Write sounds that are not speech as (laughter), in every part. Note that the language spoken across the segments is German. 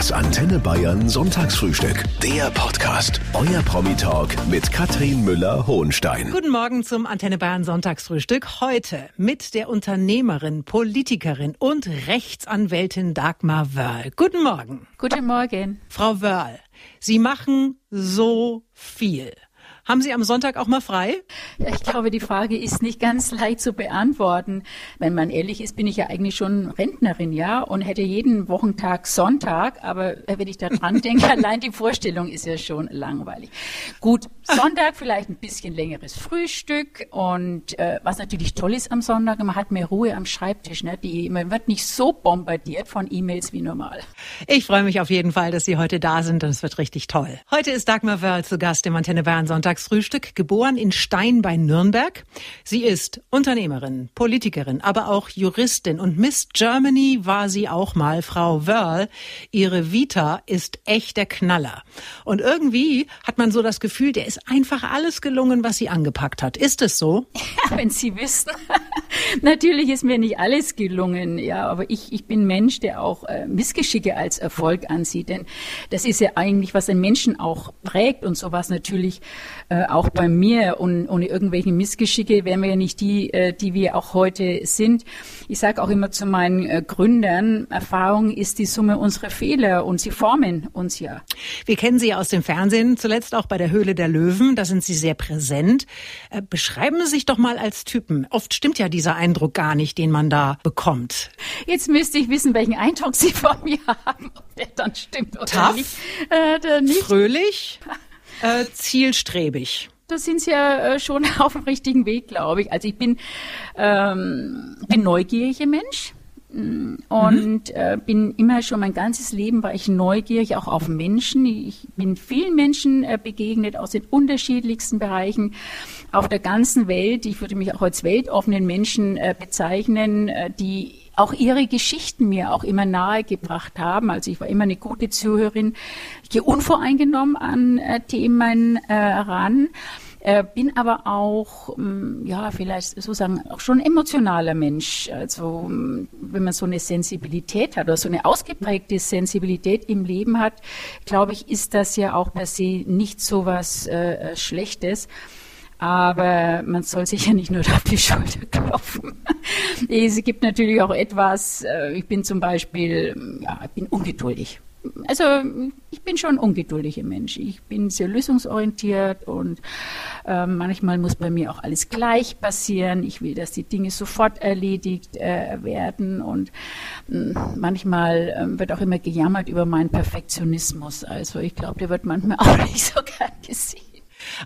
Das Antenne Bayern Sonntagsfrühstück. Der Podcast. Euer Promi-Talk mit Katrin Müller-Hohenstein. Guten Morgen zum Antenne Bayern Sonntagsfrühstück. Heute mit der Unternehmerin, Politikerin und Rechtsanwältin Dagmar Wörl. Guten Morgen. Guten Morgen. Frau Wörl, Sie machen so viel. Haben Sie am Sonntag auch mal frei? Ich glaube, die Frage ist nicht ganz leicht zu beantworten. Wenn man ehrlich ist, bin ich ja eigentlich schon Rentnerin, ja, und hätte jeden Wochentag Sonntag. Aber wenn ich da dran (laughs) denke, allein die Vorstellung ist ja schon langweilig. Gut, Sonntag vielleicht ein bisschen längeres Frühstück und äh, was natürlich toll ist am Sonntag, man hat mehr Ruhe am Schreibtisch. Ne? Die, man wird nicht so bombardiert von E-Mails wie normal. Ich freue mich auf jeden Fall, dass Sie heute da sind und es wird richtig toll. Heute ist Dagmar Wörl zu Gast im Antenne Bayern Sonntags Sonntagsfrühstück, geboren in Stein bei Nürnberg. Sie ist Unternehmerin, Politikerin, aber auch Juristin und Miss Germany war sie auch mal, Frau Wörl. Ihre Vita ist echt der Knaller. Und irgendwie hat man so das Gefühl, der ist einfach alles gelungen, was sie angepackt hat. Ist es so? (laughs) Ja, wenn Sie wüssten. (laughs) Natürlich ist mir nicht alles gelungen, ja, aber ich, ich bin Mensch, der auch äh, Missgeschicke als Erfolg ansieht, denn das ist ja eigentlich, was den Menschen auch prägt und sowas natürlich äh, auch bei mir und ohne irgendwelche Missgeschicke wären wir ja nicht die, äh, die wir auch heute sind. Ich sage auch immer zu meinen äh, Gründern, Erfahrung ist die Summe unserer Fehler und sie formen uns ja. Wir kennen Sie ja aus dem Fernsehen, zuletzt auch bei der Höhle der Löwen, da sind Sie sehr präsent. Äh, beschreiben Sie sich doch mal als Typen. Oft stimmt ja dieser Eindruck gar nicht, den man da bekommt. Jetzt müsste ich wissen, welchen Eindruck Sie von mir (laughs) haben, ob der dann stimmt oder Tough, nicht. Äh, nicht. Fröhlich, (laughs) äh, zielstrebig. Da sind Sie ja äh, schon (laughs) auf dem richtigen Weg, glaube ich. Also ich bin, ähm, bin neugieriger Mensch und mhm. äh, bin immer schon mein ganzes Leben war ich neugierig auch auf Menschen. Ich bin vielen Menschen äh, begegnet aus den unterschiedlichsten Bereichen auf der ganzen Welt. Ich würde mich auch als weltoffenen Menschen äh, bezeichnen, äh, die auch ihre Geschichten mir auch immer nahegebracht haben. Also ich war immer eine gute Zuhörerin. Ich gehe unvoreingenommen an äh, Themen äh, ran. Äh, bin aber auch, ähm, ja, vielleicht sozusagen auch schon emotionaler Mensch. Also, ähm, wenn man so eine Sensibilität hat oder so eine ausgeprägte Sensibilität im Leben hat, glaube ich, ist das ja auch per se nicht so was äh, Schlechtes. Aber man soll sich ja nicht nur auf die Schulter klopfen. (laughs) es gibt natürlich auch etwas, äh, ich bin zum Beispiel, ja, ich bin ungeduldig. Also ich bin schon ein ungeduldiger Mensch. Ich bin sehr lösungsorientiert und äh, manchmal muss bei mir auch alles gleich passieren. Ich will, dass die Dinge sofort erledigt äh, werden und äh, manchmal ähm, wird auch immer gejammert über meinen Perfektionismus. Also ich glaube, der wird manchmal (laughs) auch nicht so gern gesehen.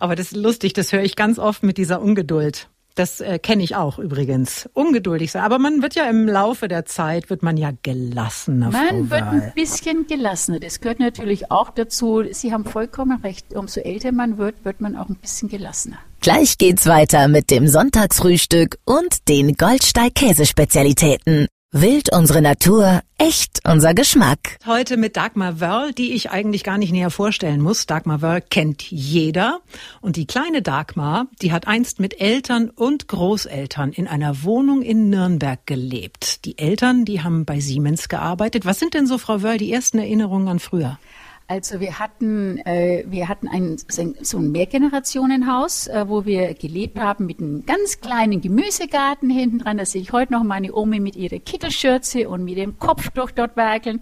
Aber das ist lustig, das höre ich ganz oft mit dieser Ungeduld. Das äh, kenne ich auch übrigens. Ungeduldig sein. Aber man wird ja im Laufe der Zeit, wird man ja gelassener. Man wird ein bisschen gelassener. Das gehört natürlich auch dazu. Sie haben vollkommen recht. Umso älter man wird, wird man auch ein bisschen gelassener. Gleich geht's weiter mit dem Sonntagsfrühstück und den Goldsteig-Käsespezialitäten. Wild unsere Natur, echt unser Geschmack. Heute mit Dagmar Wörl, die ich eigentlich gar nicht näher vorstellen muss. Dagmar Wörl kennt jeder. Und die kleine Dagmar, die hat einst mit Eltern und Großeltern in einer Wohnung in Nürnberg gelebt. Die Eltern, die haben bei Siemens gearbeitet. Was sind denn so, Frau Wörl, die ersten Erinnerungen an früher? Also wir hatten, äh, wir hatten ein, so ein Mehrgenerationenhaus, äh, wo wir gelebt haben mit einem ganz kleinen Gemüsegarten hinten dran. Da sehe ich heute noch meine Omi mit ihrer Kittelschürze und mit dem Kopftuch dort werkeln.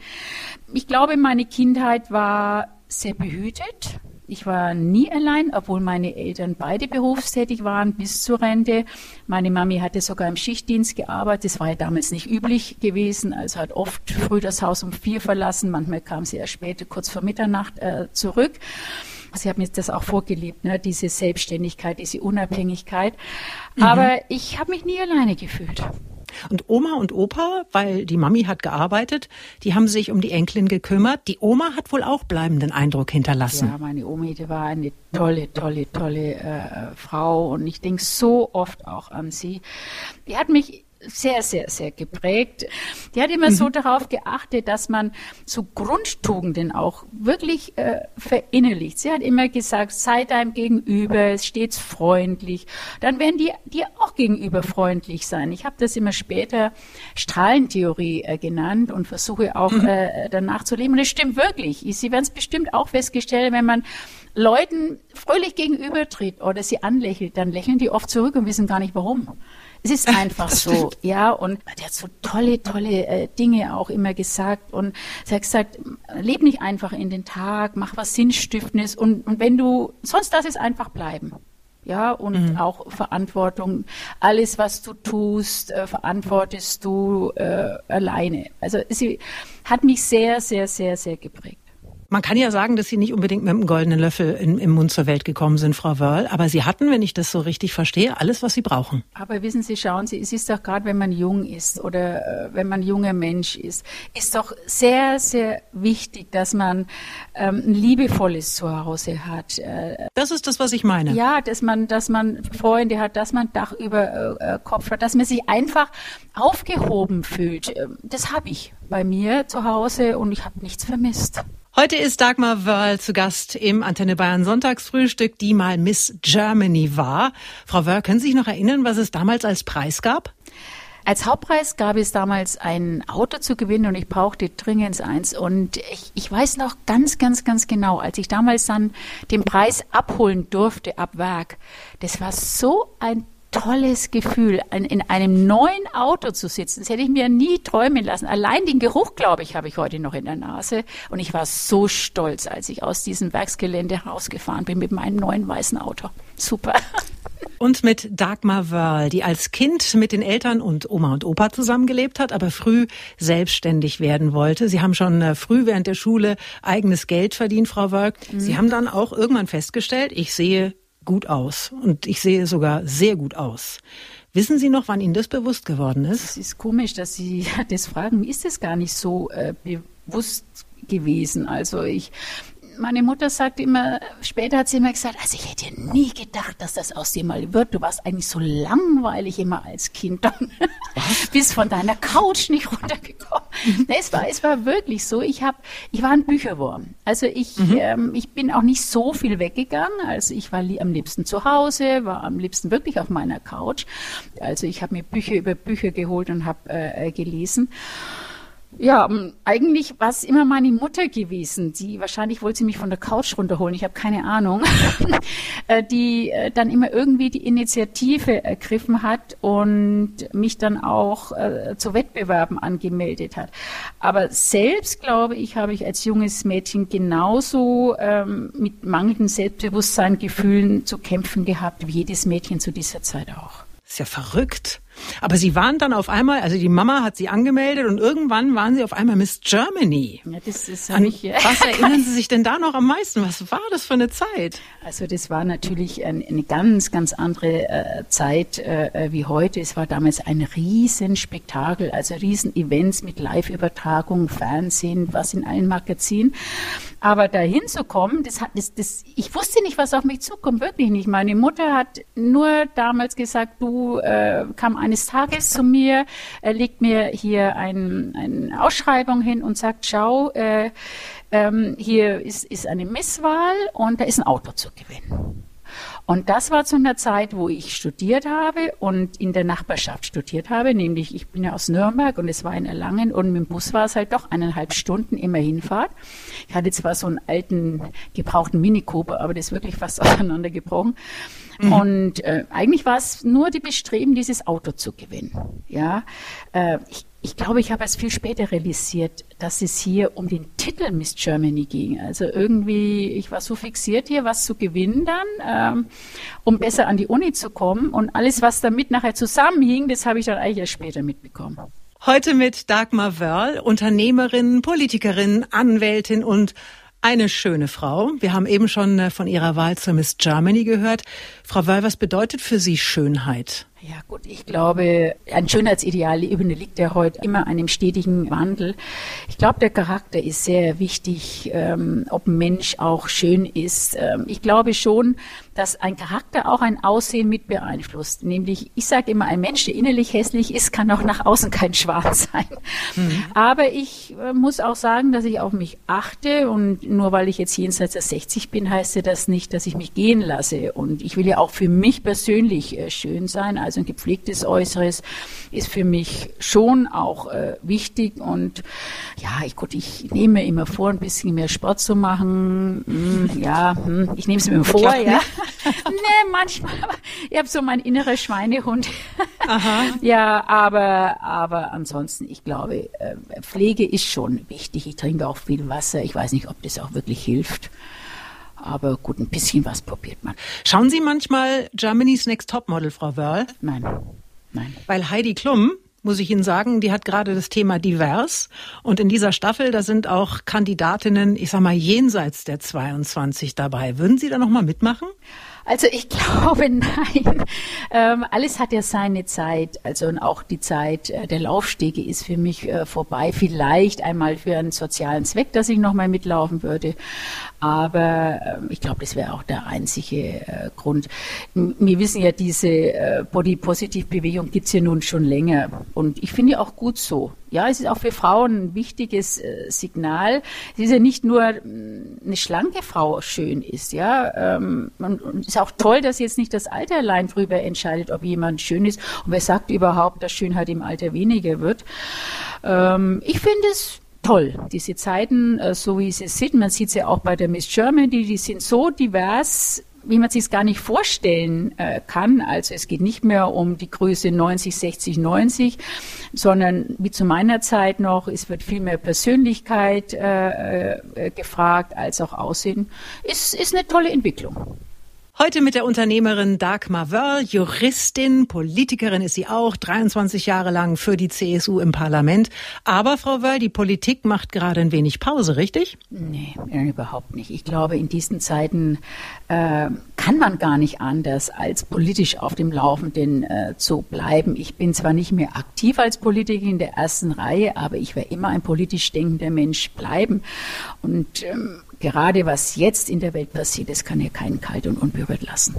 Ich glaube, meine Kindheit war sehr behütet. Ich war nie allein, obwohl meine Eltern beide berufstätig waren bis zur Rente. Meine Mami hatte sogar im Schichtdienst gearbeitet. Das war ja damals nicht üblich gewesen. Also hat oft früh das Haus um vier verlassen. Manchmal kam sie erst später, kurz vor Mitternacht, äh, zurück. Sie hat mir das auch vorgelebt, ne? diese Selbstständigkeit, diese Unabhängigkeit. Mhm. Aber ich habe mich nie alleine gefühlt. Und Oma und Opa, weil die Mami hat gearbeitet, die haben sich um die Enkelin gekümmert. Die Oma hat wohl auch bleibenden Eindruck hinterlassen. Ja, meine Omi, die war eine tolle, tolle, tolle äh, Frau und ich denke so oft auch an sie. Die hat mich sehr, sehr, sehr geprägt. Die hat immer mhm. so darauf geachtet, dass man so Grundtugenden auch wirklich äh, verinnerlicht. Sie hat immer gesagt, sei deinem Gegenüber stets freundlich. Dann werden die dir auch gegenüber freundlich sein. Ich habe das immer später Strahlentheorie äh, genannt und versuche auch mhm. äh, danach zu leben. Und es stimmt wirklich. Sie werden es bestimmt auch festgestellt, wenn man Leuten fröhlich gegenübertritt oder sie anlächelt, dann lächeln die oft zurück und wissen gar nicht warum. Es ist einfach so, ja. Und der hat so tolle, tolle äh, Dinge auch immer gesagt. Und sie hat gesagt, leb nicht einfach in den Tag, mach was Sinnstiftendes. Und, und wenn du, sonst lass es einfach bleiben. Ja, und mhm. auch Verantwortung. Alles, was du tust, äh, verantwortest du äh, alleine. Also sie hat mich sehr, sehr, sehr, sehr geprägt. Man kann ja sagen, dass Sie nicht unbedingt mit einem goldenen Löffel in, im Mund zur Welt gekommen sind, Frau Wörl, aber Sie hatten, wenn ich das so richtig verstehe, alles, was Sie brauchen. Aber wissen Sie, schauen Sie, es ist doch gerade, wenn man jung ist oder äh, wenn man junger Mensch ist, ist doch sehr, sehr wichtig, dass man ähm, ein liebevolles Zuhause hat. Äh, das ist das, was ich meine. Ja, dass man, dass man Freunde hat, dass man Dach über äh, Kopf hat, dass man sich einfach aufgehoben fühlt. Ähm, das habe ich bei mir zu Hause und ich habe nichts vermisst. Heute ist Dagmar Wörl zu Gast im Antenne Bayern Sonntagsfrühstück, die mal Miss Germany war. Frau Wörl, können Sie sich noch erinnern, was es damals als Preis gab? Als Hauptpreis gab es damals ein Auto zu gewinnen und ich brauchte dringend eins. Und ich, ich weiß noch ganz, ganz, ganz genau, als ich damals dann den Preis abholen durfte ab Werk, das war so ein tolles Gefühl, in einem neuen Auto zu sitzen. Das hätte ich mir nie träumen lassen. Allein den Geruch, glaube ich, habe ich heute noch in der Nase. Und ich war so stolz, als ich aus diesem Werksgelände rausgefahren bin mit meinem neuen weißen Auto. Super. Und mit Dagmar Wörl, die als Kind mit den Eltern und Oma und Opa zusammengelebt hat, aber früh selbstständig werden wollte. Sie haben schon äh, früh während der Schule eigenes Geld verdient, Frau Wörl. Mhm. Sie haben dann auch irgendwann festgestellt, ich sehe gut aus und ich sehe sogar sehr gut aus. Wissen Sie noch, wann Ihnen das bewusst geworden ist? Es ist komisch, dass Sie (laughs) das fragen. Mir ist es gar nicht so äh, bewusst gewesen. Also ich meine Mutter sagt immer, später hat sie immer gesagt, also ich hätte nie gedacht, dass das aus dir mal wird. Du warst eigentlich so langweilig immer als Kind. Dann bist von deiner Couch nicht runtergekommen. Mhm. es war, es war wirklich so. Ich habe, ich war ein Bücherwurm. Also ich, mhm. ähm, ich bin auch nicht so viel weggegangen. Also ich war am liebsten zu Hause, war am liebsten wirklich auf meiner Couch. Also ich habe mir Bücher über Bücher geholt und habe äh, äh gelesen. Ja, ähm, eigentlich war es immer meine Mutter gewesen, die wahrscheinlich wollte sie mich von der Couch runterholen, ich habe keine Ahnung, (laughs) äh, die äh, dann immer irgendwie die Initiative ergriffen hat und mich dann auch äh, zu Wettbewerben angemeldet hat. Aber selbst, glaube ich, habe ich als junges Mädchen genauso ähm, mit mangelndem Selbstbewusstsein, Gefühlen zu kämpfen gehabt, wie jedes Mädchen zu dieser Zeit auch. Ist ja verrückt. Aber Sie waren dann auf einmal, also die Mama hat Sie angemeldet und irgendwann waren Sie auf einmal Miss Germany. Ja, das ist An ich, (laughs) was erinnern Sie sich denn da noch am meisten? Was war das für eine Zeit? Also das war natürlich eine, eine ganz, ganz andere äh, Zeit äh, wie heute. Es war damals ein Riesenspektakel, also Riesenevents mit Live-Übertragung, Fernsehen, was in allen Magazinen. Aber dahin zu kommen, das hat, das, das, ich wusste nicht, was auf mich zukommt, wirklich nicht. Meine Mutter hat nur damals gesagt, du äh, kam eines Tages zu mir, er legt mir hier ein, eine Ausschreibung hin und sagt, schau, äh, ähm, hier ist, ist eine Misswahl und da ist ein Auto zu gewinnen. Und das war zu einer Zeit, wo ich studiert habe und in der Nachbarschaft studiert habe, nämlich ich bin ja aus Nürnberg und es war in Erlangen und mit dem Bus war es halt doch eineinhalb Stunden immer Hinfahrt. Ich hatte zwar so einen alten, gebrauchten Mini Cooper, aber das ist wirklich fast (laughs) auseinandergebrochen. Mhm. Und äh, eigentlich war es nur die Bestreben, dieses Auto zu gewinnen. Ja, äh, ich, ich glaube, ich habe es viel später realisiert, dass es hier um den Titel Miss Germany ging. Also irgendwie, ich war so fixiert hier, was zu gewinnen dann, ähm, um besser an die Uni zu kommen. Und alles, was damit nachher zusammenhing, das habe ich dann eigentlich erst später mitbekommen. Heute mit Dagmar Wörl, Unternehmerin, Politikerin, Anwältin und eine schöne Frau. Wir haben eben schon äh, von ihrer Wahl zur Miss Germany gehört. Frau Wörl, was bedeutet für Sie Schönheit? Ja gut, ich glaube, ein Schönheitsideal liegt ja heute immer einem stetigen Wandel. Ich glaube, der Charakter ist sehr wichtig, ähm, ob ein Mensch auch schön ist. Ähm, ich glaube schon, dass ein Charakter auch ein Aussehen mit beeinflusst. Nämlich, ich sage immer, ein Mensch, der innerlich hässlich ist, kann auch nach außen kein Schwarz sein. Mhm. Aber ich äh, muss auch sagen, dass ich auf mich achte und nur weil ich jetzt jenseits der 60 bin, heißt ja das nicht, dass ich mich gehen lasse. Und ich will ja auch für mich persönlich äh, schön sein. Also ein gepflegtes Äußeres ist für mich schon auch äh, wichtig. Und ja, ich, gut, ich nehme mir immer vor, ein bisschen mehr Sport zu machen. Hm, ja, hm, ich nehme es mir vor, ja. (laughs) nee, manchmal. Ich habe so mein innerer Schweinehund. Aha. (laughs) ja, aber, aber ansonsten, ich glaube, äh, Pflege ist schon wichtig. Ich trinke auch viel Wasser. Ich weiß nicht, ob das auch wirklich hilft. Aber gut, ein bisschen was probiert man. Schauen Sie manchmal Germany's Next Topmodel, Frau Wörl? Nein. Nein. Weil Heidi Klum muss ich Ihnen sagen, die hat gerade das Thema divers. Und in dieser Staffel, da sind auch Kandidatinnen, ich sag mal, jenseits der 22 dabei. Würden Sie da nochmal mitmachen? Also ich (laughs) glaube nein. Ähm, alles hat ja seine Zeit. Also und auch die Zeit äh, der Laufstege ist für mich äh, vorbei. Vielleicht einmal für einen sozialen Zweck, dass ich nochmal mitlaufen würde. Aber äh, ich glaube, das wäre auch der einzige äh, Grund. Wir wissen ja, diese äh, Body-Positive-Bewegung gibt's ja nun schon länger. Und ich finde auch gut so. Ja, es ist auch für Frauen ein wichtiges äh, Signal. Es ist ja nicht nur eine schlanke Frau schön ist, ja. Ähm, und, und es ist auch toll, dass jetzt nicht das Alter allein drüber entscheidet, ob jemand schön ist. Und wer sagt überhaupt, dass Schönheit im Alter weniger wird? Ähm, ich finde es toll. Diese Zeiten, äh, so wie sie sind, man sieht es ja auch bei der Miss Germany, die sind so divers, wie man sich es gar nicht vorstellen äh, kann. Also es geht nicht mehr um die Größe 90, 60, 90, sondern wie zu meiner Zeit noch, es wird viel mehr Persönlichkeit äh, äh, gefragt als auch Aussehen. Ist, ist eine tolle Entwicklung. Heute mit der Unternehmerin Dagmar Wörl, Juristin, Politikerin ist sie auch, 23 Jahre lang für die CSU im Parlament. Aber Frau Wörl, die Politik macht gerade ein wenig Pause, richtig? Nee, überhaupt nicht. Ich glaube, in diesen Zeiten äh, kann man gar nicht anders, als politisch auf dem Laufenden äh, zu bleiben. Ich bin zwar nicht mehr aktiv als Politikerin in der ersten Reihe, aber ich werde immer ein politisch denkender Mensch bleiben. Und ähm, gerade was jetzt in der Welt passiert, das kann ja keinen kalt und unberührt lassen.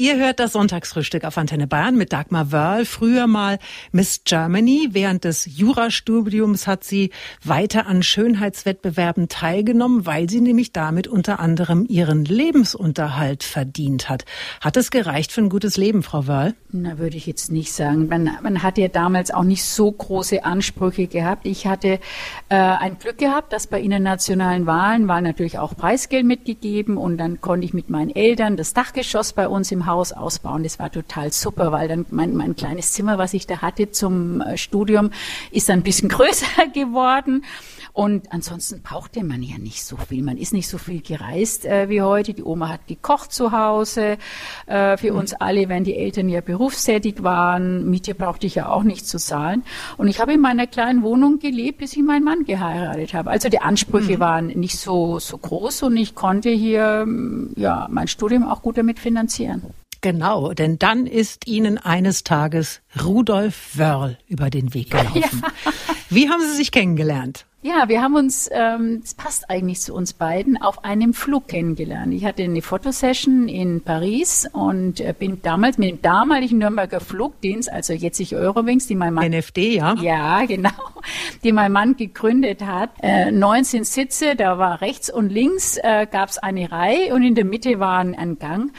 Ihr hört das Sonntagsfrühstück auf Antenne Bayern mit Dagmar Wörl, früher mal Miss Germany. Während des Jurastudiums hat sie weiter an Schönheitswettbewerben teilgenommen, weil sie nämlich damit unter anderem ihren Lebensunterhalt verdient hat. Hat es gereicht für ein gutes Leben, Frau Wörl? Na, würde ich jetzt nicht sagen. Man, man hat ja damals auch nicht so große Ansprüche gehabt. Ich hatte äh, ein Glück gehabt, dass bei internationalen Wahlen war natürlich auch Preisgeld mitgegeben und dann konnte ich mit meinen Eltern das Dachgeschoss bei uns im Haus ausbauen. Das war total super, weil dann mein, mein kleines Zimmer, was ich da hatte zum äh, Studium, ist dann ein bisschen (laughs) größer geworden. Und ansonsten brauchte man ja nicht so viel. Man ist nicht so viel gereist äh, wie heute. Die Oma hat gekocht zu Hause äh, für mhm. uns alle, wenn die Eltern ja berufstätig waren. Miete brauchte ich ja auch nicht zu zahlen. Und ich habe in meiner kleinen Wohnung gelebt, bis ich meinen Mann geheiratet habe. Also die Ansprüche mhm. waren nicht so, so groß und ich konnte hier ja mein Studium auch gut damit finanzieren. Genau, denn dann ist Ihnen eines Tages Rudolf Wörl über den Weg gelaufen. Ja. Wie haben Sie sich kennengelernt? Ja, wir haben uns, ähm, das passt eigentlich zu uns beiden, auf einem Flug kennengelernt. Ich hatte eine Fotosession in Paris und äh, bin damals mit dem damaligen Nürnberger Flugdienst, also jetzt ich Eurowings, die mein Mann... NFD, ja? Ja, genau. Die mein Mann gegründet hat. Äh, 19 Sitze, da war rechts und links äh, gab es eine Reihe und in der Mitte war ein Gang.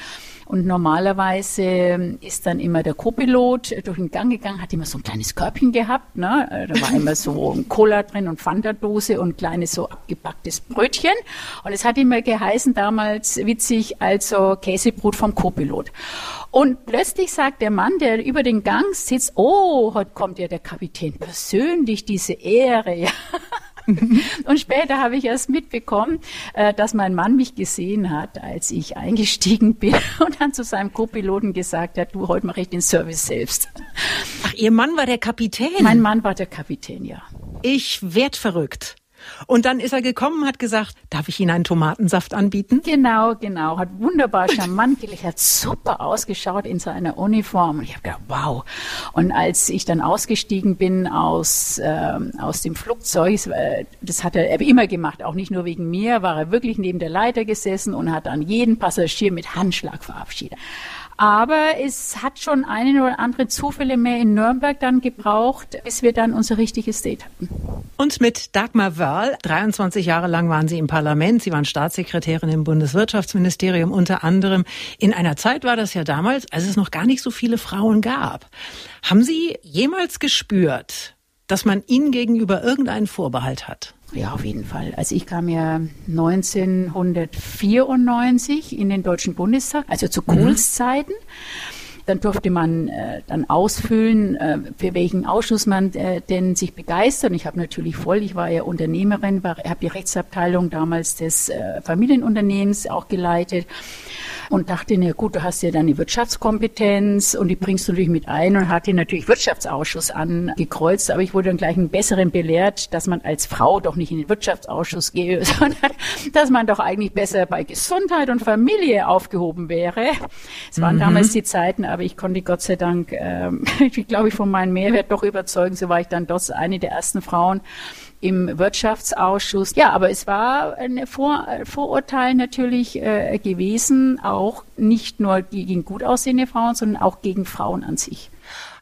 Und normalerweise ist dann immer der Co-Pilot durch den Gang gegangen, hat immer so ein kleines Körbchen gehabt. Ne? Da war immer so ein Cola drin und Fanta-Dose und kleines so abgepacktes Brötchen. Und es hat immer geheißen damals witzig, also Käsebrot vom Co-Pilot. Und plötzlich sagt der Mann, der über den Gang sitzt, oh, heute kommt ja der Kapitän persönlich, diese Ehre. (laughs) Ja. (laughs) Und später habe ich erst mitbekommen, äh, dass mein Mann mich gesehen hat, als ich eingestiegen bin (laughs) und dann zu seinem Co-Piloten gesagt hat, du, heute mache ich den Service selbst. Ach, Ihr Mann war der Kapitän? Mein Mann war der Kapitän, ja. Ich werd verrückt. Und dann ist er gekommen, hat gesagt, darf ich Ihnen einen Tomatensaft anbieten? Genau, genau. Hat wunderbar charmant (laughs) gelegt, hat super ausgeschaut in seiner Uniform. Und ich habe gedacht, wow. Und als ich dann ausgestiegen bin aus, äh, aus dem Flugzeug, äh, das hat er immer gemacht, auch nicht nur wegen mir, war er wirklich neben der Leiter gesessen und hat dann jeden Passagier mit Handschlag verabschiedet. Aber es hat schon einen oder andere Zufälle mehr in Nürnberg dann gebraucht, bis wir dann unser richtiges Date hatten. Und mit Dagmar Wörl, 23 Jahre lang waren Sie im Parlament, Sie waren Staatssekretärin im Bundeswirtschaftsministerium unter anderem. In einer Zeit war das ja damals, als es noch gar nicht so viele Frauen gab. Haben Sie jemals gespürt, dass man Ihnen gegenüber irgendeinen Vorbehalt hat? Ja, auf jeden Fall. Also ich kam ja 1994 in den Deutschen Bundestag, also zu Kohls Zeiten. Dann durfte man äh, dann ausfüllen, äh, für welchen Ausschuss man äh, denn sich begeistert. Und ich habe natürlich voll, ich war ja Unternehmerin, habe die Rechtsabteilung damals des äh, Familienunternehmens auch geleitet und dachte, na gut, du hast ja deine Wirtschaftskompetenz und die bringst du natürlich mit ein und hatte natürlich Wirtschaftsausschuss angekreuzt, aber ich wurde dann gleich einen besseren belehrt, dass man als Frau doch nicht in den Wirtschaftsausschuss gehe, (laughs) sondern dass man doch eigentlich besser bei Gesundheit und Familie aufgehoben wäre. Es waren mhm. damals die Zeiten, aber ich konnte Gott sei Dank, ähm, (laughs) ich glaube ich, von meinem Mehrwert doch überzeugen. So war ich dann doch eine der ersten Frauen, im Wirtschaftsausschuss. Ja, aber es war ein Vor Vorurteil natürlich äh, gewesen, auch nicht nur gegen gut aussehende Frauen, sondern auch gegen Frauen an sich.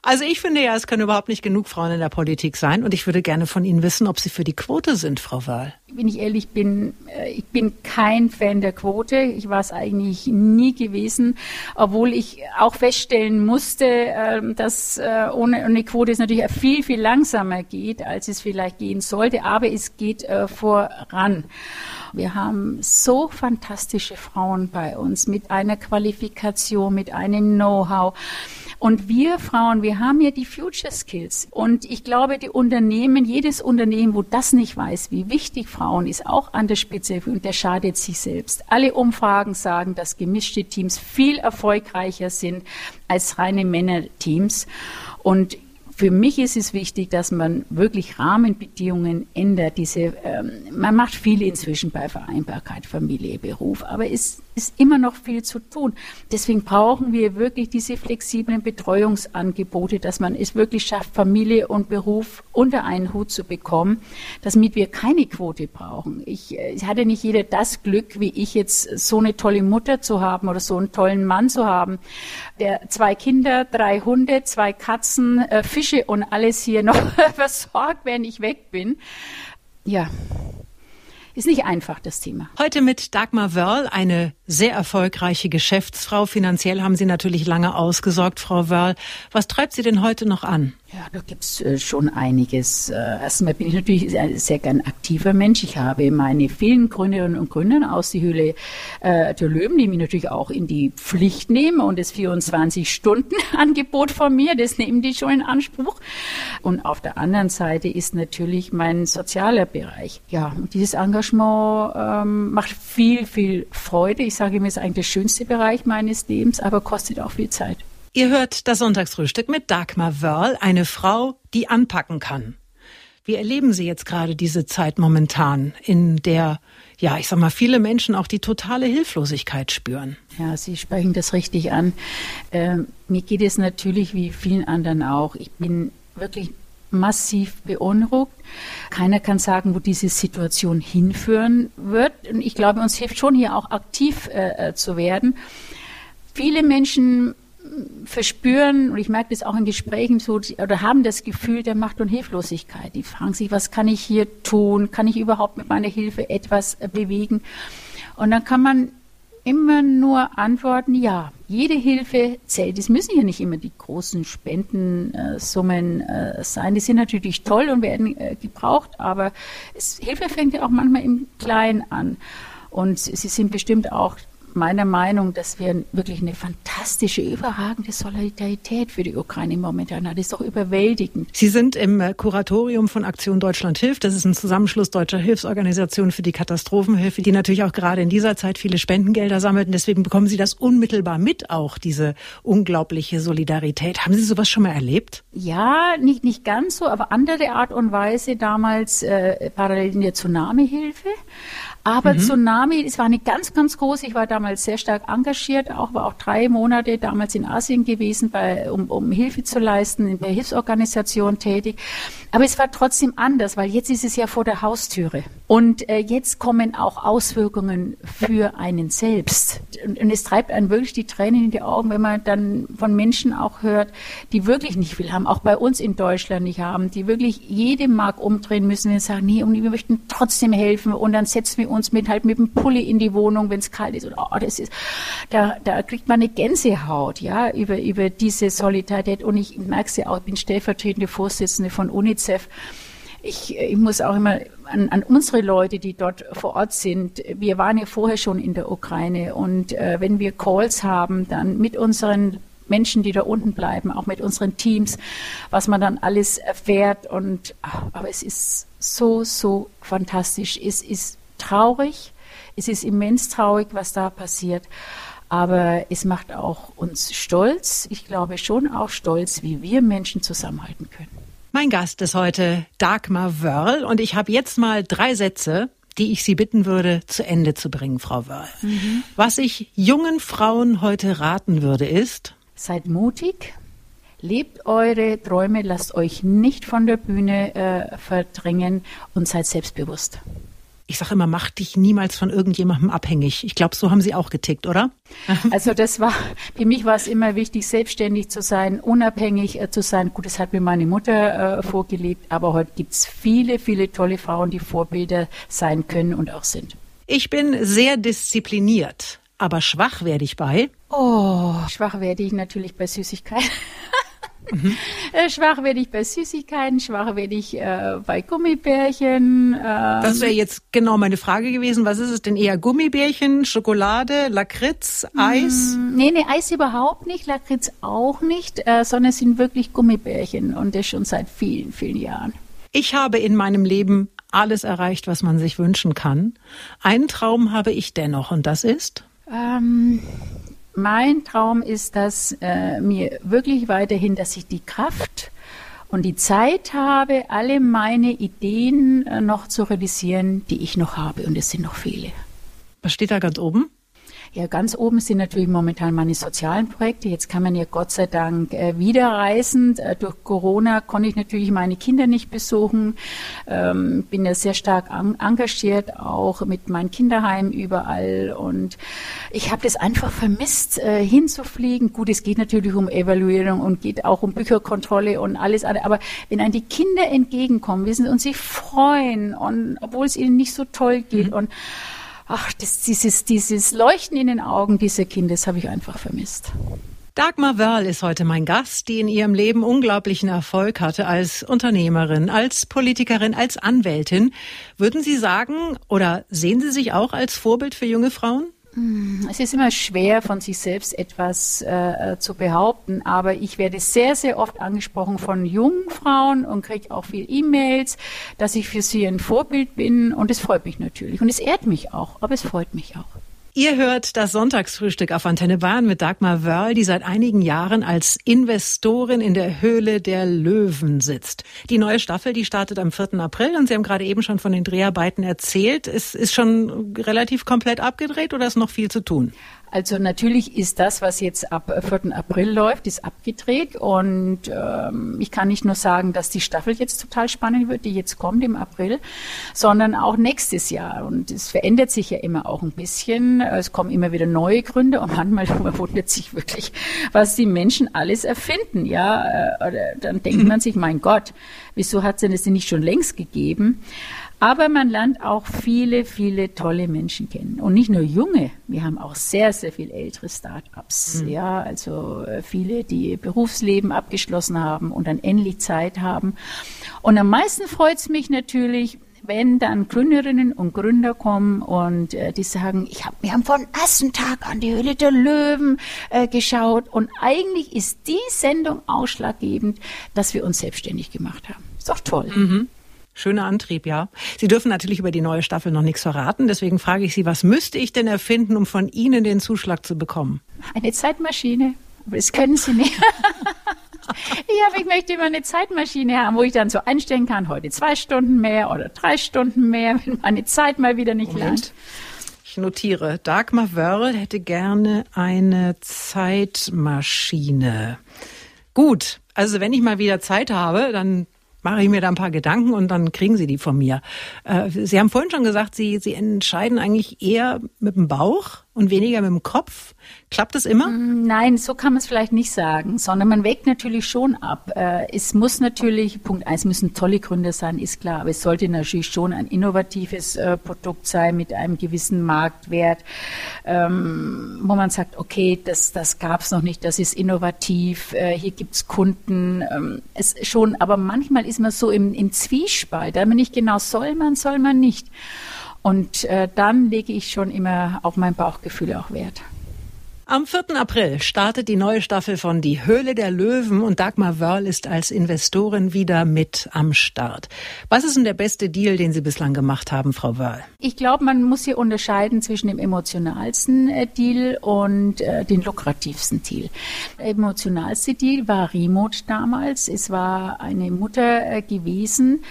Also ich finde ja, es können überhaupt nicht genug Frauen in der Politik sein und ich würde gerne von Ihnen wissen, ob Sie für die Quote sind, Frau Wahl. Wenn ich ehrlich bin, äh, ich bin kein Fan der Quote. Ich war es eigentlich nie gewesen, obwohl ich auch feststellen musste, ähm, dass äh, ohne eine Quote es natürlich viel, viel langsamer geht, als es vielleicht gehen sollte, aber es geht äh, voran. Wir haben so fantastische Frauen bei uns mit einer Qualifikation, mit einem Know-how. Und wir Frauen, wir haben ja die Future Skills. Und ich glaube, die Unternehmen, jedes Unternehmen, wo das nicht weiß, wie wichtig Frauen ist, auch an der Spitze, und der schadet sich selbst. Alle Umfragen sagen, dass gemischte Teams viel erfolgreicher sind als reine Männerteams. Und für mich ist es wichtig, dass man wirklich Rahmenbedingungen ändert. Diese, ähm, man macht viel inzwischen bei Vereinbarkeit, Familie, Beruf, aber es ist immer noch viel zu tun. Deswegen brauchen wir wirklich diese flexiblen Betreuungsangebote, dass man es wirklich schafft, Familie und Beruf unter einen Hut zu bekommen, damit wir keine Quote brauchen. Ich, ich hatte nicht jeder das Glück, wie ich jetzt so eine tolle Mutter zu haben oder so einen tollen Mann zu haben, der zwei Kinder, drei Hunde, zwei Katzen, äh, Fische und alles hier noch (laughs) versorgt, wenn ich weg bin. Ja, ist nicht einfach, das Thema. Heute mit Dagmar Wörl, eine sehr erfolgreiche Geschäftsfrau. Finanziell haben Sie natürlich lange ausgesorgt, Frau Wörl. Was treibt Sie denn heute noch an? Ja, da gibt's äh, schon einiges. Äh, erstmal bin ich natürlich ein sehr gern aktiver Mensch. Ich habe meine vielen Gründerinnen und Gründer aus die Höhle äh, der Löwen, die mich natürlich auch in die Pflicht nehmen und das 24-Stunden-Angebot von mir, das nehmen die schon in Anspruch. Und auf der anderen Seite ist natürlich mein sozialer Bereich. Ja, dieses Engagement ähm, macht viel, viel Freude. Ich sage mir, es ist eigentlich der schönste Bereich meines Lebens, aber kostet auch viel Zeit. Ihr hört das Sonntagsfrühstück mit Dagmar Wörl, eine Frau, die anpacken kann. Wie erleben Sie jetzt gerade diese Zeit momentan, in der, ja, ich sag mal, viele Menschen auch die totale Hilflosigkeit spüren? Ja, Sie sprechen das richtig an. Ähm, mir geht es natürlich wie vielen anderen auch. Ich bin wirklich massiv beunruhigt. Keiner kann sagen, wo diese Situation hinführen wird. Und ich glaube, uns hilft schon hier auch aktiv äh, äh zu werden. Viele Menschen verspüren, und ich merke das auch in Gesprächen so, oder haben das Gefühl der Macht und Hilflosigkeit. Die fragen sich, was kann ich hier tun? Kann ich überhaupt mit meiner Hilfe etwas äh, bewegen? Und dann kann man immer nur antworten, ja, jede Hilfe zählt. Es müssen ja nicht immer die großen Spendensummen äh, sein. Die sind natürlich toll und werden äh, gebraucht, aber Hilfe fängt ja auch manchmal im Kleinen an. Und Sie sind bestimmt auch meiner Meinung, dass wir wirklich eine fantastische, überragende Solidarität für die Ukraine momentan haben. Das ist doch überwältigend. Sie sind im Kuratorium von Aktion Deutschland hilft. Das ist ein Zusammenschluss deutscher Hilfsorganisationen für die Katastrophenhilfe, die natürlich auch gerade in dieser Zeit viele Spendengelder sammelt. Und deswegen bekommen Sie das unmittelbar mit, auch diese unglaubliche Solidarität. Haben Sie sowas schon mal erlebt? Ja, nicht, nicht ganz so, aber andere Art und Weise damals äh, parallel in der Tsunami-Hilfe. Aber mhm. Tsunami, es war eine ganz, ganz große, ich war damals sehr stark engagiert, auch war auch drei Monate damals in Asien gewesen, bei, um, um Hilfe zu leisten, in der Hilfsorganisation tätig. Aber es war trotzdem anders, weil jetzt ist es ja vor der Haustüre. Und äh, jetzt kommen auch Auswirkungen für einen selbst. Und, und, es treibt einen wirklich die Tränen in die Augen, wenn man dann von Menschen auch hört, die wirklich nicht viel haben, auch bei uns in Deutschland nicht haben, die wirklich jede Mark umdrehen müssen und sagen, nee, und wir möchten trotzdem helfen und dann setzen wir uns mit halt mit dem Pulli in die Wohnung, wenn es kalt ist. Und oh, das ist, da, da kriegt man eine Gänsehaut, ja, über, über diese Solidarität. Und ich merke es ja auch, ich bin stellvertretende Vorsitzende von UNICEF ich, ich muss auch immer an, an unsere Leute, die dort vor Ort sind. Wir waren ja vorher schon in der Ukraine und äh, wenn wir Calls haben, dann mit unseren Menschen, die da unten bleiben, auch mit unseren Teams, was man dann alles erfährt und aber es ist so so fantastisch. Es ist traurig, es ist immens traurig, was da passiert. Aber es macht auch uns stolz. Ich glaube schon auch stolz, wie wir Menschen zusammenhalten können. Mein Gast ist heute Dagmar Wörl und ich habe jetzt mal drei Sätze, die ich Sie bitten würde, zu Ende zu bringen, Frau Wörl. Mhm. Was ich jungen Frauen heute raten würde, ist, seid mutig, lebt eure Träume, lasst euch nicht von der Bühne äh, verdrängen und seid selbstbewusst ich sage immer, mach dich niemals von irgendjemandem abhängig. Ich glaube, so haben Sie auch getickt, oder? (laughs) Also das war, für mich war es immer wichtig, selbstständig zu sein, unabhängig äh, zu sein. Gut, das hat mir meine Mutter äh, vorgelebt, aber heute gibt es viele, viele tolle Frauen, die Vorbilder sein können und auch sind. Ich bin sehr diszipliniert, aber schwach werde ich bei. Oh, schwach werde ich natürlich bei Süßigkeiten. (laughs) Mhm. Äh, schwach werde ich bei Süßigkeiten, schwach werde ich äh, bei Gummibärchen. Äh, das wäre jetzt genau meine Frage gewesen. Was ist es denn eher? Gummibärchen, Schokolade, Lakritz, Eis? Mm, nee, nee, Eis überhaupt nicht, Lakritz auch nicht, äh, sondern es sind wirklich Gummibärchen und das schon seit vielen, vielen Jahren. Ich habe in meinem Leben alles erreicht, was man sich wünschen kann. Einen Traum habe ich dennoch und das ist? Ähm, mein Traum ist, dass äh, mir wirklich weiterhin, dass ich die Kraft und die Zeit habe, alle meine Ideen äh, noch zu realisieren, die ich noch habe. Und es sind noch viele. Was steht da ganz oben? Ja, ganz oben sind natürlich momentan meine sozialen Projekte. Jetzt kann man ja Gott sei Dank äh, wieder reisen. Äh, durch Corona konnte ich natürlich meine Kinder nicht besuchen. Ähm, bin ja sehr stark an, engagiert, auch mit meinen Kinderheimen überall. Und ich habe das einfach vermisst, äh, hinzufliegen. Gut, es geht natürlich um Evaluierung und geht auch um Bücherkontrolle und alles andere. Aber wenn einem die Kinder entgegenkommen, wissen Sie, und sie freuen, und obwohl es ihnen nicht so toll geht mhm. und ach, das, dieses, dieses Leuchten in den Augen dieser Kinder, das habe ich einfach vermisst. Dagmar Wörl ist heute mein Gast, die in ihrem Leben unglaublichen Erfolg hatte als Unternehmerin, als Politikerin, als Anwältin. Würden Sie sagen oder sehen Sie sich auch als Vorbild für junge Frauen? Hm, es ist immer schwer, von sich selbst etwas äh, zu behaupten, aber ich werde sehr, sehr oft angesprochen von jungen Frauen und kriege auch viel E-Mails, dass ich für sie ein Vorbild bin und es freut mich natürlich und es ehrt mich auch, aber es freut mich auch. Ihr hört das Sonntagsfrühstück auf Antenne Bayern mit Dagmar Wörl, die seit einigen Jahren als Investorin in der Höhle der Löwen sitzt. Die neue Staffel, die startet am 4. April und Sie haben gerade eben schon von den Dreharbeiten erzählt. Es ist schon relativ komplett abgedreht oder ist noch viel zu tun? Also natürlich ist das, was jetzt ab 4. April läuft, ist abgedreht und ähm, ich kann nicht nur sagen, dass die Staffel jetzt total spannend wird, die jetzt kommt im April, sondern auch nächstes Jahr und es verändert sich ja immer auch ein bisschen. Es kommen immer wieder neue Gründe und manchmal man (laughs) wundert sich wirklich, was die Menschen alles erfinden. Ja, äh, oder dann denkt man sich, mein Gott, wieso hat es denn das nicht schon längst gegeben? Aber man lernt auch viele, viele tolle Menschen kennen. Und nicht nur junge, wir haben auch sehr, sehr viel ältere Start-ups. Mhm. Ja, also äh, viele, die ihr Berufsleben abgeschlossen haben und dann endlich Zeit haben. Und am meisten freut es mich natürlich, wenn dann Gründerinnen und Gründer kommen und äh, die sagen, ich hab, wir haben von ersten Tag an die Höhle der Löwen äh, geschaut und eigentlich ist die Sendung ausschlaggebend, dass wir uns selbstständig gemacht haben. Ist doch toll. Mhm. Schöner Antrieb, ja. Sie dürfen natürlich über die neue Staffel noch nichts verraten. Deswegen frage ich Sie, was müsste ich denn erfinden, um von Ihnen den Zuschlag zu bekommen? Eine Zeitmaschine. Aber das können Sie nicht. (laughs) ja, ich möchte immer eine Zeitmaschine haben, wo ich dann so einstellen kann, heute zwei Stunden mehr oder drei Stunden mehr, wenn meine Zeit mal wieder nicht langt. Ich notiere, Dagmar Wörl hätte gerne eine Zeitmaschine. Gut, also wenn ich mal wieder Zeit habe, dann mache ich mir da ein paar Gedanken und dann kriegen Sie die von mir. Äh, Sie haben vorhin schon gesagt, Sie, Sie entscheiden eigentlich eher mit dem Bauch und weniger mit dem Kopf. Klappt das immer? Mm, nein, so kann man es vielleicht nicht sagen, sondern man wägt natürlich schon ab. Äh, es muss natürlich, Punkt eins, müssen tolle Gründe sein, ist klar, aber es sollte natürlich schon ein innovatives äh, Produkt sein mit einem gewissen Marktwert, ähm, wo man sagt, okay, das, das gab es noch nicht, das ist innovativ, äh, hier gibt es Kunden. Ähm, es schon, aber manchmal ist man so im, im Zwiespalt, da man nicht genau soll man, soll man nicht. Und äh, dann lege ich schon immer auf mein Bauchgefühl auch Wert. Am 4. April startet die neue Staffel von Die Höhle der Löwen und Dagmar Wörl ist als Investorin wieder mit am Start. Was ist denn der beste Deal, den Sie bislang gemacht haben, Frau Wörl? Ich glaube, man muss hier unterscheiden zwischen dem emotionalsten äh, Deal und äh, den lukrativsten Deal. Der emotionalste Deal war Remote damals. Es war eine Mutter äh, gewesen,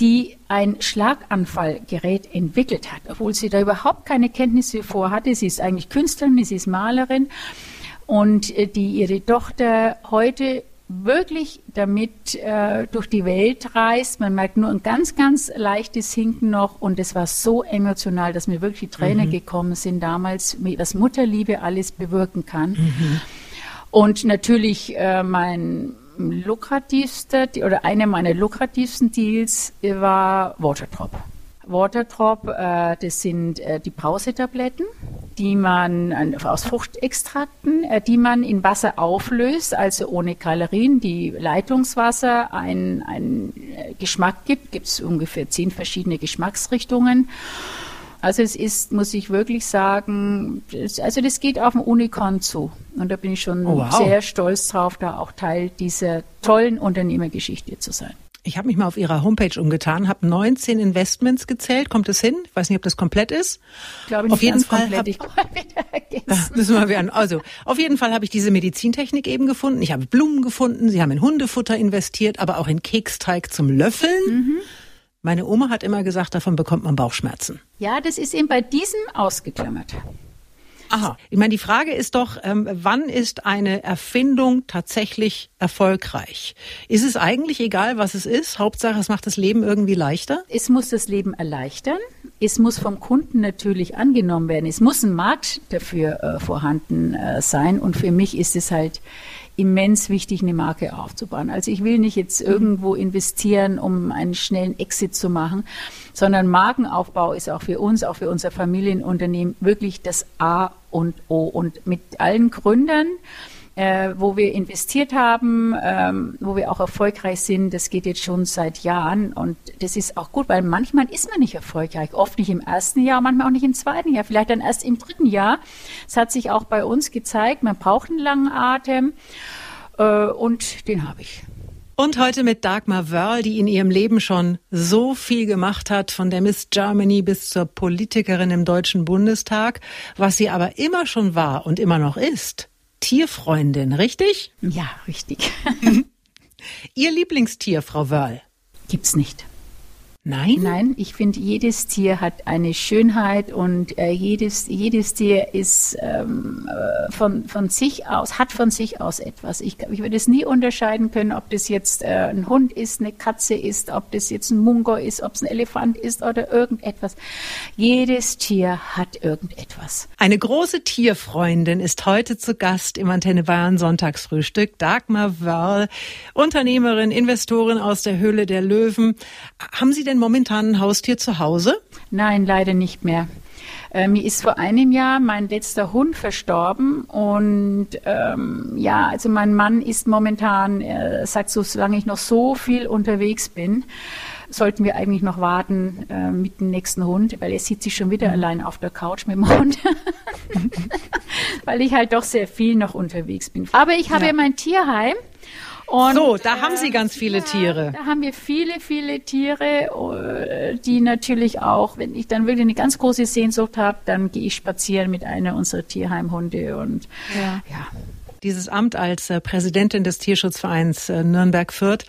die ein Schlaganfallgerät entwickelt hat, obwohl sie da überhaupt keine Kenntnisse vorhatte. Sie ist eigentlich Künstlerin, sie ist Malerin und äh, die ihre Tochter heute wirklich damit äh, durch die Welt reist. Man merkt nur ein ganz, ganz leichtes Hinken noch und es war so emotional, dass mir wirklich die Tränen mhm. gekommen sind damals, was Mutterliebe alles bewirken kann. Mhm. Und natürlich äh, mein lukrativste oder einer meiner lukrativsten Deals war Waterdrop. Waterdrop, äh, das sind äh, die Brausetabletten, die man äh, aus Fruchtextrakten, äh, die man in Wasser auflöst, also ohne Kalorien, die Leitungswasser einen, einen äh, Geschmack gibt, gibt es ungefähr zehn verschiedene Geschmacksrichtungen. Also es ist, muss ich wirklich sagen, das, also das geht auf dem Unicon zu. Und da bin ich schon oh, wow. sehr stolz drauf, da auch Teil dieser tollen Unternehmergeschichte zu sein. Ich habe mich mal auf Ihrer Homepage umgetan, habe 19 Investments gezählt. Kommt es hin? Ich weiß nicht, ob das komplett ist. Ich glaube nicht auf jeden Fall komplett. ich wieder müssen wir werden. Also, auf jeden Fall habe ich diese Medizintechnik eben gefunden. Ich habe Blumen gefunden. Sie haben in Hundefutter investiert, aber auch in Keksteig zum Löffeln. Mhm. Meine Oma hat immer gesagt, davon bekommt man Bauchschmerzen. Ja, das ist eben bei diesem ausgeklammert. Aha. Ich meine, die Frage ist doch, ähm, wann ist eine Erfindung tatsächlich erfolgreich? Ist es eigentlich egal, was es ist? Hauptsache, es macht das Leben irgendwie leichter? Es muss das Leben erleichtern. Es muss vom Kunden natürlich angenommen werden. Es muss ein Markt dafür äh, vorhanden äh, sein. Und für mich ist es halt immens wichtig, eine Marke aufzubauen. Also ich will nicht jetzt irgendwo investieren, um einen schnellen Exit zu machen, sondern Markenaufbau ist auch für uns, auch für unser Familienunternehmen wirklich das A und O. Und mit allen Gründern, äh, wo wir investiert haben, ähm, wo wir auch erfolgreich sind. Das geht jetzt schon seit Jahren und das ist auch gut, weil manchmal ist man nicht erfolgreich. Oft nicht im ersten Jahr, manchmal auch nicht im zweiten Jahr, vielleicht dann erst im dritten Jahr. Es hat sich auch bei uns gezeigt, man braucht einen langen Atem äh, und den habe ich. Und heute mit Dagmar Wörl, die in ihrem Leben schon so viel gemacht hat, von der Miss Germany bis zur Politikerin im Deutschen Bundestag, was sie aber immer schon war und immer noch ist. Tierfreundin, richtig? Ja, richtig. (laughs) Ihr Lieblingstier, Frau Wörl? Gibt's nicht. Nein? Nein, ich finde, jedes Tier hat eine Schönheit und äh, jedes, jedes Tier ist ähm, äh, von, von sich aus, hat von sich aus etwas. Ich, ich würde es nie unterscheiden können, ob das jetzt äh, ein Hund ist, eine Katze ist, ob das jetzt ein Mungo ist, ob es ein Elefant ist oder irgendetwas. Jedes Tier hat irgendetwas. Eine große Tierfreundin ist heute zu Gast im Antenne Bayern Sonntagsfrühstück. Dagmar Wörl, Unternehmerin, Investorin aus der Höhle der Löwen. Haben Sie denn denn momentan ein Haustier zu Hause? Nein, leider nicht mehr. Äh, mir ist vor einem Jahr mein letzter Hund verstorben und ähm, ja, also mein Mann ist momentan, er sagt so, solange ich noch so viel unterwegs bin, sollten wir eigentlich noch warten äh, mit dem nächsten Hund, weil er sieht sich schon wieder mhm. allein auf der Couch mit dem Hund. (laughs) weil ich halt doch sehr viel noch unterwegs bin. Aber ich habe ja, ja mein Tierheim. Und, so, da äh, haben Sie ganz viele ja, Tiere. Da haben wir viele, viele Tiere, äh, die natürlich auch, wenn ich dann wirklich eine ganz große Sehnsucht habe, dann gehe ich spazieren mit einer unserer Tierheimhunde und ja. ja. Dieses Amt als äh, Präsidentin des Tierschutzvereins äh, Nürnberg-Fürth,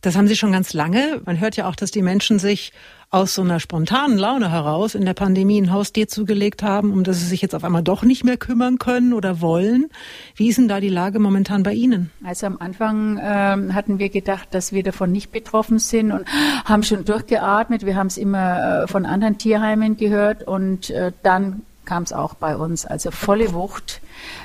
das haben Sie schon ganz lange. Man hört ja auch, dass die Menschen sich aus so einer spontanen Laune heraus in der Pandemie ein Haustier zugelegt haben, um das sie sich jetzt auf einmal doch nicht mehr kümmern können oder wollen. Wie ist denn da die Lage momentan bei Ihnen? Also am Anfang ähm, hatten wir gedacht, dass wir davon nicht betroffen sind und haben schon durchgeatmet. Wir haben es immer äh, von anderen Tierheimen gehört und äh, dann kam es auch bei uns. Also volle Wucht.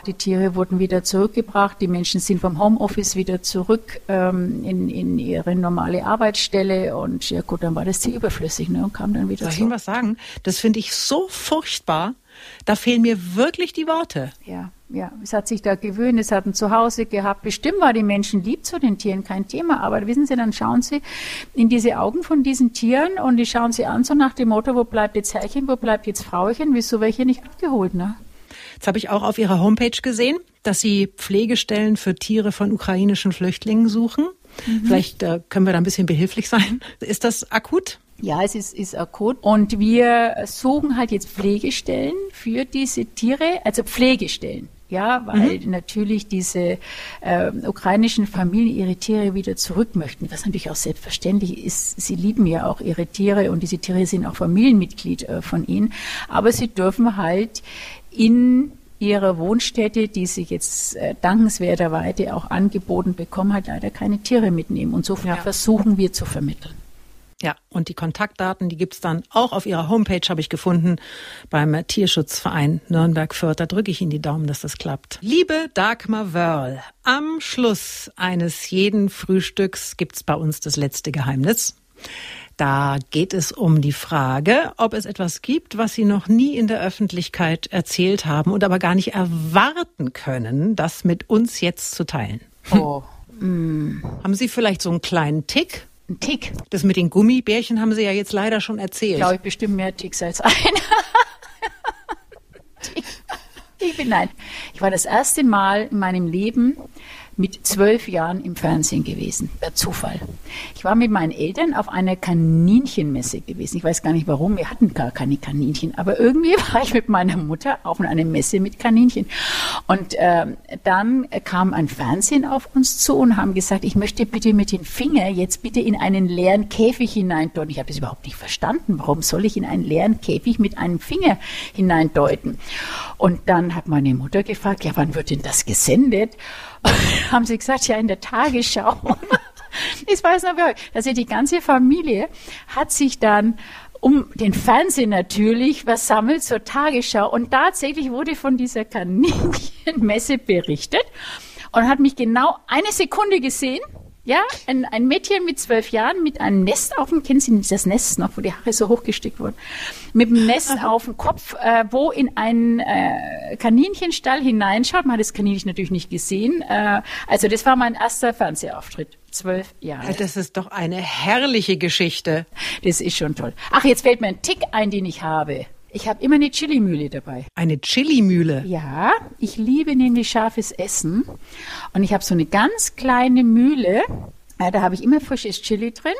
Die Tiere wurden wieder zurückgebracht. Die Menschen sind vom Homeoffice wieder zurück ähm, in, in ihre normale Arbeitsstelle. Und ja gut, dann war das Tier überflüssig ne, und kam dann wieder Soll zurück. ich was sagen? Das finde ich so furchtbar. Da fehlen mir wirklich die Worte. Ja, ja, es hat sich da gewöhnt, es hat ein Zuhause gehabt. Bestimmt war die Menschen lieb zu den Tieren, kein Thema. Aber wissen Sie, dann schauen Sie in diese Augen von diesen Tieren und die schauen Sie an, so nach dem Motto, wo bleibt jetzt Herrchen, wo bleibt jetzt Frauchen, wieso welche nicht abgeholt, ne? Jetzt habe ich auch auf Ihrer Homepage gesehen, dass Sie Pflegestellen für Tiere von ukrainischen Flüchtlingen suchen. Mhm. Vielleicht äh, können wir da ein bisschen behilflich sein. Ist das akut? Ja, es ist, ist akut. Und wir suchen halt jetzt Pflegestellen für diese Tiere, also Pflegestellen. Ja, weil mhm. natürlich diese äh, ukrainischen Familien ihre Tiere wieder zurück möchten, was natürlich auch selbstverständlich ist. Sie lieben ja auch ihre Tiere und diese Tiere sind auch Familienmitglied äh, von ihnen. Aber sie dürfen halt in ihrer Wohnstätte, die sie jetzt äh, dankenswerterweise auch angeboten bekommen, halt leider keine Tiere mitnehmen. Und so ja. versuchen wir zu vermitteln. Ja, und die Kontaktdaten, die gibt's dann auch auf Ihrer Homepage, habe ich gefunden, beim Tierschutzverein Nürnberg-Fürth. Da drücke ich Ihnen die Daumen, dass das klappt. Liebe Dagmar Wörl, am Schluss eines jeden Frühstücks gibt's bei uns das letzte Geheimnis. Da geht es um die Frage, ob es etwas gibt, was Sie noch nie in der Öffentlichkeit erzählt haben und aber gar nicht erwarten können, das mit uns jetzt zu teilen. Oh. Hm. Haben Sie vielleicht so einen kleinen Tick? Ein Tick. Das mit den Gummibärchen haben Sie ja jetzt leider schon erzählt. Glaube ich bestimmt mehr Ticks als einer. (laughs) ich bin nein. Ich war das erste Mal in meinem Leben mit zwölf Jahren im Fernsehen gewesen, per Zufall. Ich war mit meinen Eltern auf einer Kaninchenmesse gewesen. Ich weiß gar nicht warum, wir hatten gar keine Kaninchen, aber irgendwie (laughs) war ich mit meiner Mutter auf einer Messe mit Kaninchen. Und äh, dann kam ein Fernsehen auf uns zu und haben gesagt, ich möchte bitte mit den Finger jetzt bitte in einen leeren Käfig hineindeuten. Ich habe das überhaupt nicht verstanden. Warum soll ich in einen leeren Käfig mit einem Finger hineindeuten? Und dann hat meine Mutter gefragt, ja, wann wird denn das gesendet? (laughs) haben sie gesagt, ja, in der Tagesschau. (laughs) ich weiß noch, also die ganze Familie hat sich dann um den Fernsehen natürlich versammelt zur Tagesschau. Und tatsächlich wurde von dieser Kaninchenmesse berichtet und hat mich genau eine Sekunde gesehen ja, ein, ein Mädchen mit zwölf Jahren mit einem Nest auf dem, kennen Sie das Nest noch, wo die Haare so hochgestickt wurden, mit dem Nest Aha. auf dem Kopf, äh, wo in einen äh, Kaninchenstall hineinschaut. Man hat das Kaninchen natürlich nicht gesehen. Äh, also das war mein erster Fernsehauftritt. Zwölf Jahre. Das ist doch eine herrliche Geschichte. Das ist schon toll. Ach, jetzt fällt mir ein Tick ein, den ich habe. Ich habe immer eine Chilimühle dabei. Eine Chilimühle? Ja, ich liebe nämlich scharfes Essen. Und ich habe so eine ganz kleine Mühle. Ja, da habe ich immer frisches Chili drin.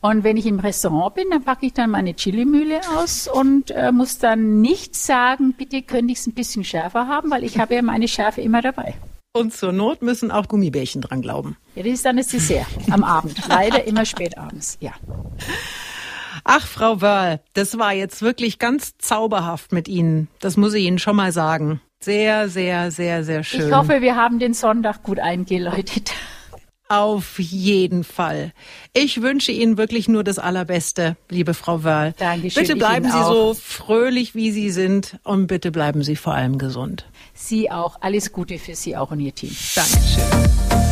Und wenn ich im Restaurant bin, dann packe ich dann meine Chilimühle aus und äh, muss dann nicht sagen, bitte könnte ich es ein bisschen schärfer haben, weil ich habe ja meine Schärfe immer dabei. Und zur Not müssen auch Gummibärchen dran glauben. Ja, das ist dann das Dessert am Abend. Leider immer spät abends, ja. Ach, Frau Wörl, das war jetzt wirklich ganz zauberhaft mit Ihnen. Das muss ich Ihnen schon mal sagen. Sehr, sehr, sehr, sehr schön. Ich hoffe, wir haben den Sonntag gut eingeläutet. Auf jeden Fall. Ich wünsche Ihnen wirklich nur das Allerbeste, liebe Frau Wörl. Dankeschön. Bitte bleiben Sie so fröhlich, wie Sie sind und bitte bleiben Sie vor allem gesund. Sie auch. Alles Gute für Sie auch und Ihr Team. Dankeschön.